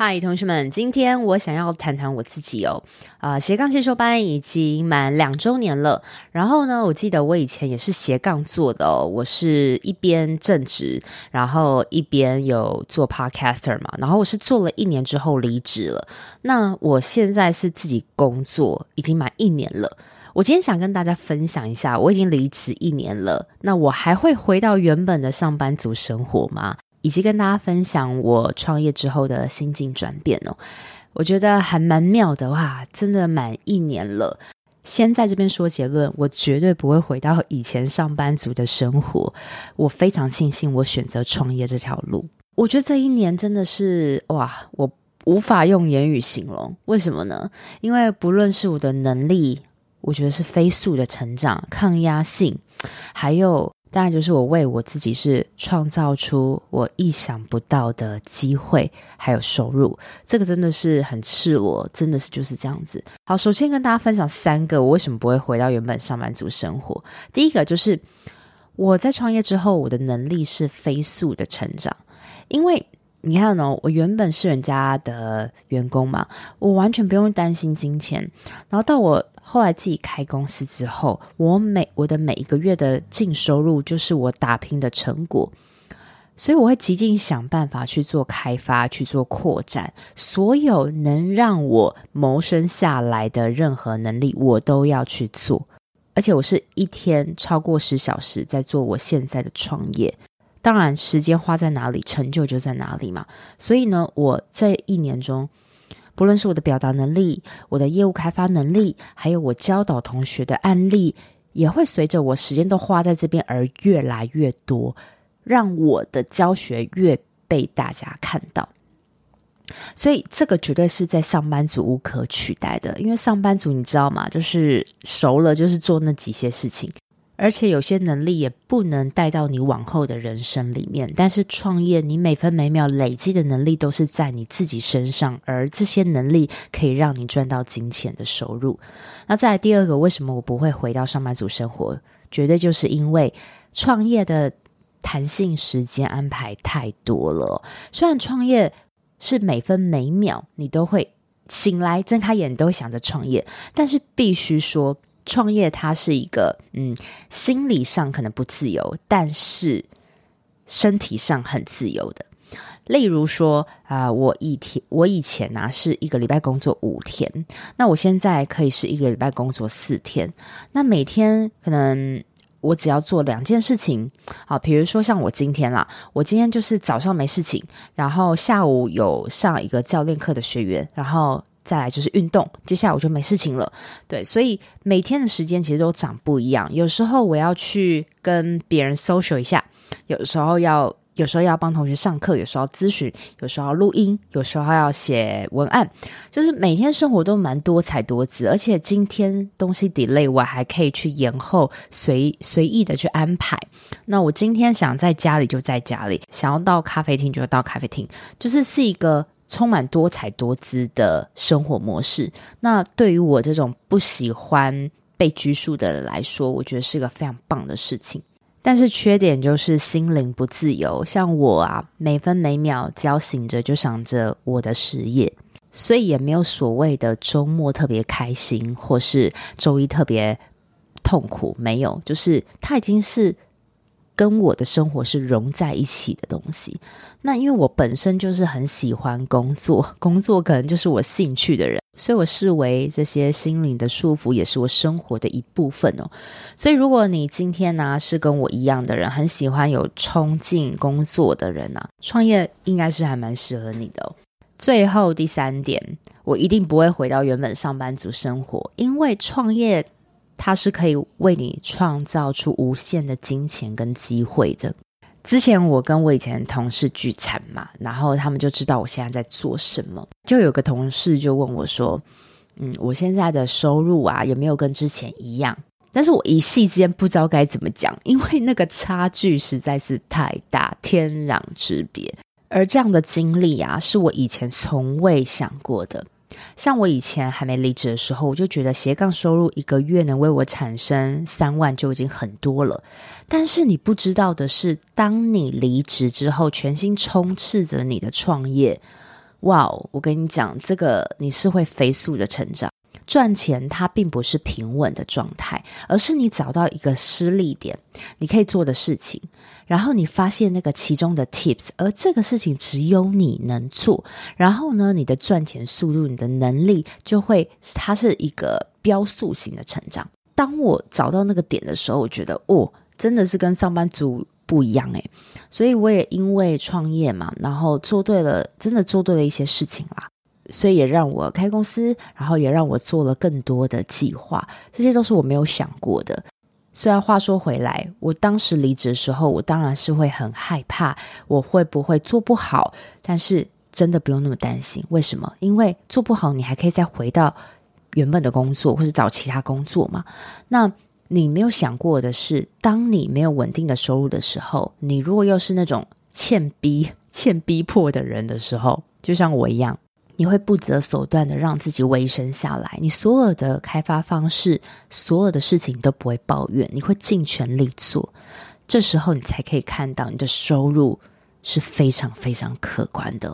嗨，同学们，今天我想要谈谈我自己哦。啊、斜杠先修班已经满两周年了。然后呢，我记得我以前也是斜杠做的哦。我是一边正职，然后一边有做 podcaster 嘛。然后我是做了一年之后离职了。那我现在是自己工作，已经满一年了。我今天想跟大家分享一下，我已经离职一年了。那我还会回到原本的上班族生活吗？以及跟大家分享我创业之后的心境转变哦，我觉得还蛮妙的哇！真的满一年了，先在这边说结论，我绝对不会回到以前上班族的生活。我非常庆幸我选择创业这条路。我觉得这一年真的是哇，我无法用言语形容。为什么呢？因为不论是我的能力，我觉得是飞速的成长，抗压性，还有。当然，就是我为我自己是创造出我意想不到的机会，还有收入，这个真的是很赤裸，真的是就是这样子。好，首先跟大家分享三个我为什么不会回到原本上班族生活。第一个就是我在创业之后，我的能力是飞速的成长，因为你看呢，我原本是人家的员工嘛，我完全不用担心金钱，然后到我。后来自己开公司之后，我每我的每一个月的净收入就是我打拼的成果，所以我会极尽想办法去做开发、去做扩展，所有能让我谋生下来的任何能力，我都要去做。而且我是一天超过十小时在做我现在的创业，当然时间花在哪里，成就就在哪里嘛。所以呢，我这一年中。不论是我的表达能力、我的业务开发能力，还有我教导同学的案例，也会随着我时间都花在这边而越来越多，让我的教学越被大家看到。所以这个绝对是在上班族无可取代的，因为上班族你知道吗？就是熟了，就是做那几些事情。而且有些能力也不能带到你往后的人生里面，但是创业，你每分每秒累积的能力都是在你自己身上，而这些能力可以让你赚到金钱的收入。那再来第二个，为什么我不会回到上班族生活？绝对就是因为创业的弹性时间安排太多了。虽然创业是每分每秒你都会醒来睁开眼都会想着创业，但是必须说。创业它是一个，嗯，心理上可能不自由，但是身体上很自由的。例如说，啊、我一天，我以前呢、啊、是一个礼拜工作五天，那我现在可以是一个礼拜工作四天。那每天可能我只要做两件事情，啊，比如说像我今天啦，我今天就是早上没事情，然后下午有上一个教练课的学员，然后。再来就是运动，接下来我就没事情了。对，所以每天的时间其实都长不一样。有时候我要去跟别人 social 一下，有时候要，有时候要帮同学上课，有时候要咨询，有时候录音，有时候要写文案。就是每天生活都蛮多彩多姿，而且今天东西 delay，我还可以去延后，随随意的去安排。那我今天想在家里就在家里，想要到咖啡厅就到咖啡厅，就是是一个。充满多彩多姿的生活模式，那对于我这种不喜欢被拘束的人来说，我觉得是个非常棒的事情。但是缺点就是心灵不自由，像我啊，每分每秒只要醒着就想着我的事业，所以也没有所谓的周末特别开心，或是周一特别痛苦，没有，就是它已经是。跟我的生活是融在一起的东西。那因为我本身就是很喜欢工作，工作可能就是我兴趣的人，所以我视为这些心灵的束缚也是我生活的一部分哦。所以如果你今天呢、是跟我一样的人，很喜欢有冲劲工作的人呢、创业应该是还蛮适合你的哦。最后第三点，我一定不会回到原本上班族生活，因为创业。它是可以为你创造出无限的金钱跟机会的。之前我跟我以前同事聚餐嘛，然后他们就知道我现在在做什么。就有个同事就问我说：“嗯，我现在的收入啊，有没有跟之前一样？”但是我一夕之间不知道该怎么讲，因为那个差距实在是太大，天壤之别。而这样的经历啊，是我以前从未想过的。像我以前还没离职的时候，我就觉得斜杠收入一个月能为我产生三万就已经很多了。但是你不知道的是，当你离职之后，全心充斥着你的创业，哇哦！我跟你讲，这个你是会飞速的成长。赚钱它并不是平稳的状态，而是你找到一个失利点，你可以做的事情，然后你发现那个其中的 tips，而这个事情只有你能做，然后呢，你的赚钱速度、你的能力就会，它是一个标速型的成长。当我找到那个点的时候，我觉得哦，真的是跟上班族不一样诶。所以我也因为创业嘛，然后做对了，真的做对了一些事情啦。所以也让我开公司，然后也让我做了更多的计划，这些都是我没有想过的。虽然话说回来，我当时离职的时候，我当然是会很害怕，我会不会做不好？但是真的不用那么担心，为什么？因为做不好，你还可以再回到原本的工作，或者找其他工作嘛。那你没有想过的是，当你没有稳定的收入的时候，你如果又是那种欠逼、欠逼迫的人的时候，就像我一样。你会不择手段的让自己维生下来，你所有的开发方式，所有的事情都不会抱怨，你会尽全力做。这时候你才可以看到你的收入是非常非常可观的。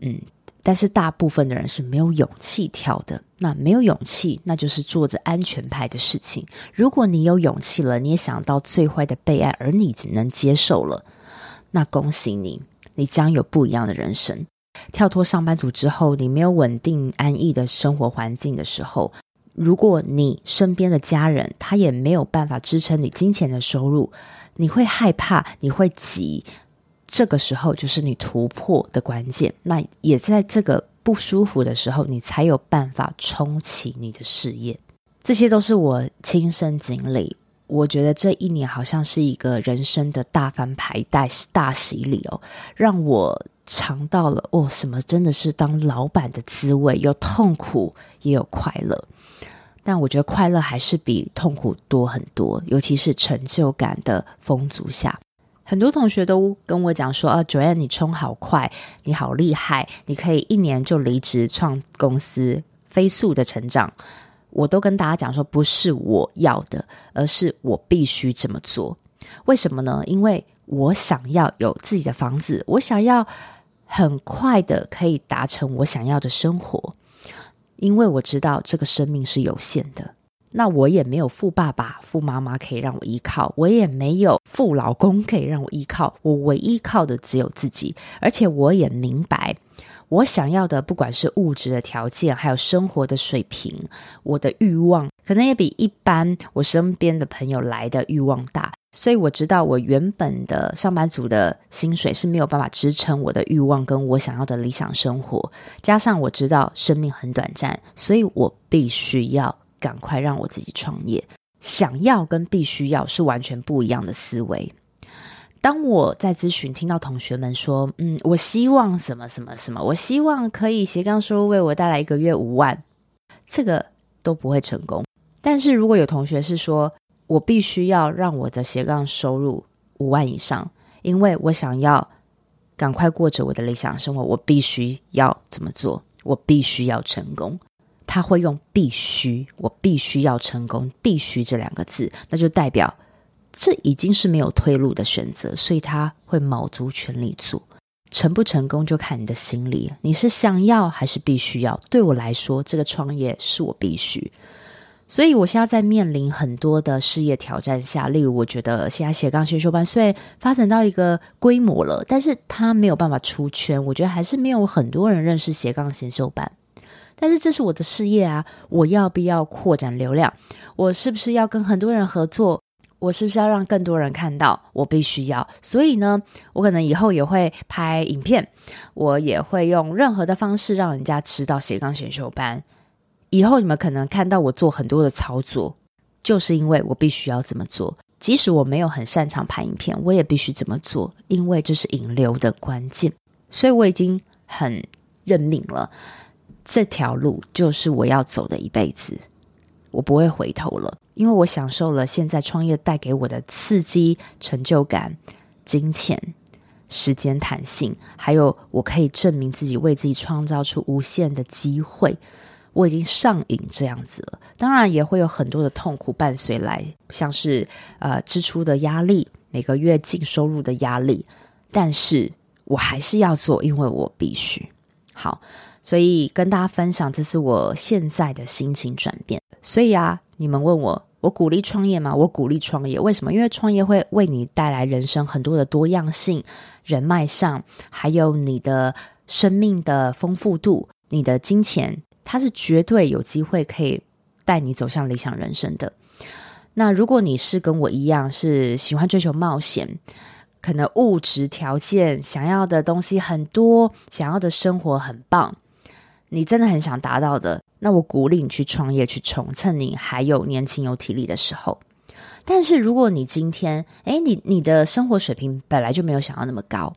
嗯，但是大部分的人是没有勇气跳的。那没有勇气，那就是做着安全牌的事情。如果你有勇气了，你也想到最坏的备案，而你只能接受了，那恭喜你，你将有不一样的人生。跳脱上班族之后，你没有稳定安逸的生活环境的时候，如果你身边的家人他也没有办法支撑你金钱的收入，你会害怕，你会急，这个时候就是你突破的关键。那也在这个不舒服的时候，你才有办法重启你的事业。这些都是我亲身经历，我觉得这一年好像是一个人生的大翻牌、大大洗礼哦，让我。尝到了哦，什么真的是当老板的滋味？有痛苦也有快乐，但我觉得快乐还是比痛苦多很多，尤其是成就感的丰足下。很多同学都跟我讲说：“啊，Joanne，你冲好快，你好厉害，你可以一年就离职创公司，飞速的成长。”我都跟大家讲说，不是我要的，而是我必须这么做。为什么呢？因为我想要有自己的房子，我想要。很快的可以达成我想要的生活，因为我知道这个生命是有限的。那我也没有富爸爸、富妈妈可以让我依靠，我也没有富老公可以让我依靠。我唯一靠的只有自己，而且我也明白，我想要的不管是物质的条件，还有生活的水平，我的欲望可能也比一般我身边的朋友来的欲望大。所以我知道，我原本的上班族的薪水是没有办法支撑我的欲望跟我想要的理想生活。加上我知道生命很短暂，所以我必须要赶快让我自己创业。想要跟必须要是完全不一样的思维。当我在咨询听到同学们说：“嗯，我希望什么什么什么，我希望可以斜杠收入为我带来一个月五万，这个都不会成功。”但是如果有同学是说，我必须要让我的斜杠收入五万以上，因为我想要赶快过着我的理想生活。我必须要怎么做？我必须要成功。他会用“必须”，我必须要成功，“必须”这两个字，那就代表这已经是没有退路的选择，所以他会卯足全力做。成不成功就看你的心理，你是想要还是必须要？对我来说，这个创业是我必须。所以，我现在在面临很多的事业挑战下，例如，我觉得现在斜杠先修班虽然发展到一个规模了，但是它没有办法出圈。我觉得还是没有很多人认识斜杠先修班。但是这是我的事业啊，我要不要扩展流量？我是不是要跟很多人合作？我是不是要让更多人看到？我必须要。所以呢，我可能以后也会拍影片，我也会用任何的方式让人家知道斜杠选修班。以后你们可能看到我做很多的操作，就是因为我必须要这么做。即使我没有很擅长拍影片，我也必须这么做，因为这是引流的关键。所以我已经很认命了，这条路就是我要走的一辈子，我不会回头了。因为我享受了现在创业带给我的刺激、成就感、金钱，时间弹性，还有我可以证明自己，为自己创造出无限的机会。我已经上瘾这样子了，当然也会有很多的痛苦伴随来，像是呃支出的压力，每个月净收入的压力，但是我还是要做，因为我必须。好，所以跟大家分享，这是我现在的心情转变。所以啊，你们问我，我鼓励创业吗？我鼓励创业，为什么？因为创业会为你带来人生很多的多样性，人脉上，还有你的生命的丰富度，你的金钱。它是绝对有机会可以带你走向理想人生的。那如果你是跟我一样是喜欢追求冒险，可能物质条件想要的东西很多，想要的生活很棒，你真的很想达到的，那我鼓励你去创业去冲，趁你还有年轻有体力的时候。但是如果你今天，诶，你你的生活水平本来就没有想要那么高。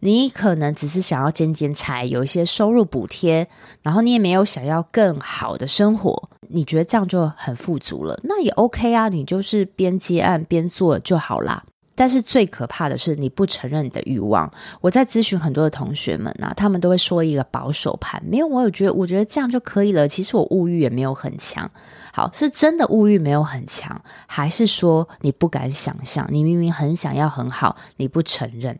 你可能只是想要兼兼差，有一些收入补贴，然后你也没有想要更好的生活，你觉得这样就很富足了，那也 OK 啊，你就是边接案边做就好啦。但是最可怕的是你不承认你的欲望。我在咨询很多的同学们啊，他们都会说一个保守盘，没有，我有觉得，我觉得这样就可以了。其实我物欲也没有很强，好，是真的物欲没有很强，还是说你不敢想象？你明明很想要很好，你不承认？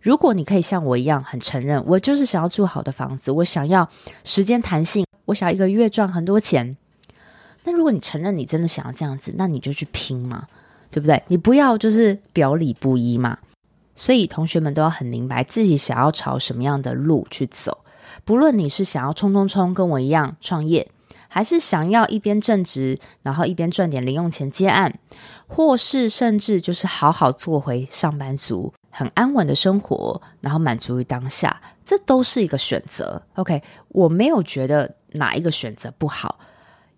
如果你可以像我一样很承认，我就是想要住好的房子，我想要时间弹性，我想要一个月赚很多钱。那如果你承认你真的想要这样子，那你就去拼嘛，对不对？你不要就是表里不一嘛。所以同学们都要很明白自己想要朝什么样的路去走。不论你是想要冲冲冲跟我一样创业，还是想要一边正职，然后一边赚点零用钱接案，或是甚至就是好好做回上班族。很安稳的生活，然后满足于当下，这都是一个选择。OK，我没有觉得哪一个选择不好。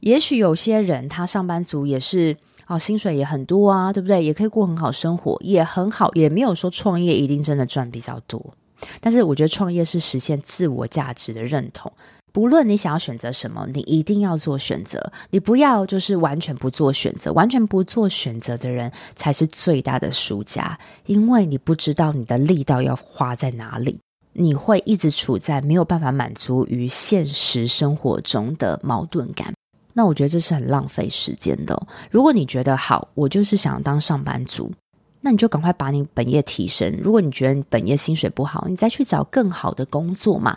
也许有些人他上班族也是哦，薪水也很多啊，对不对？也可以过很好生活，也很好，也没有说创业一定真的赚比较多。但是我觉得创业是实现自我价值的认同。不论你想要选择什么，你一定要做选择。你不要就是完全不做选择，完全不做选择的人才是最大的输家，因为你不知道你的力道要花在哪里，你会一直处在没有办法满足于现实生活中的矛盾感。那我觉得这是很浪费时间的。如果你觉得好，我就是想当上班族，那你就赶快把你本业提升。如果你觉得你本业薪水不好，你再去找更好的工作嘛。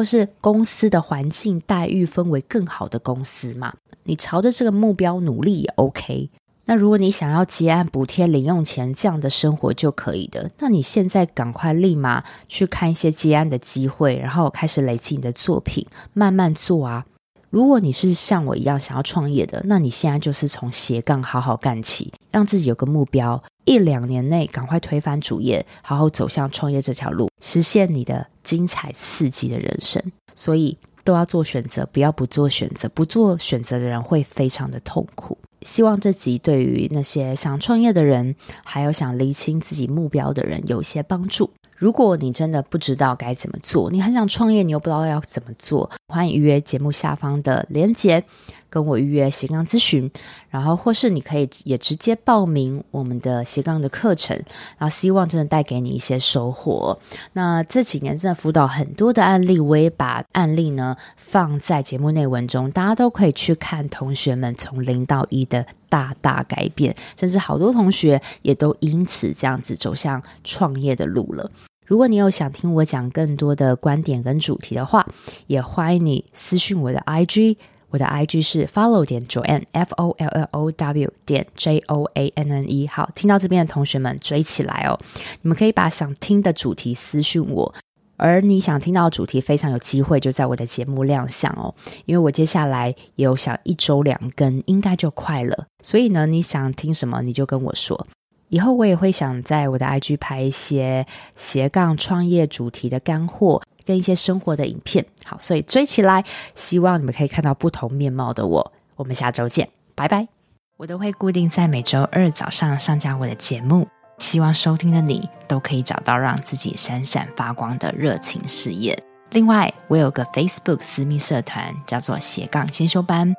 或是公司的环境待遇氛围更好的公司嘛，你朝着这个目标努力也 OK。那如果你想要接案补贴零用钱这样的生活就可以的，那你现在赶快立马去看一些接案的机会，然后开始累积你的作品，慢慢做啊。如果你是像我一样想要创业的，那你现在就是从斜杠好好干起，让自己有个目标，一两年内赶快推翻主业，好好走向创业这条路，实现你的精彩刺激的人生。所以都要做选择，不要不做选择，不做选择的人会非常的痛苦。希望这集对于那些想创业的人，还有想厘清自己目标的人有些帮助。如果你真的不知道该怎么做，你很想创业，你又不知道要怎么做，欢迎预约节目下方的链接，跟我预约斜杠咨询，然后或是你可以也直接报名我们的斜杠的课程，然后希望真的带给你一些收获。那这几年真的辅导很多的案例，我也把案例呢放在节目内文中，大家都可以去看同学们从零到一的大大改变，甚至好多同学也都因此这样子走向创业的路了。如果你有想听我讲更多的观点跟主题的话，也欢迎你私讯我的 IG，我的 IG 是 follow 点 Joanne F O L L O W 点 J O A N N E。好，听到这边的同学们追起来哦！你们可以把想听的主题私讯我，而你想听到的主题非常有机会就在我的节目亮相哦，因为我接下来也有想一周两更，应该就快了。所以呢，你想听什么你就跟我说。以后我也会想在我的 IG 拍一些斜杠创业主题的干货跟一些生活的影片，好，所以追起来，希望你们可以看到不同面貌的我。我们下周见，拜拜。我都会固定在每周二早上上架我的节目，希望收听的你都可以找到让自己闪闪发光的热情事业。另外，我有个 Facebook 私密社团，叫做斜杠先修班，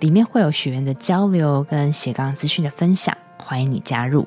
里面会有学员的交流跟斜杠资讯的分享，欢迎你加入。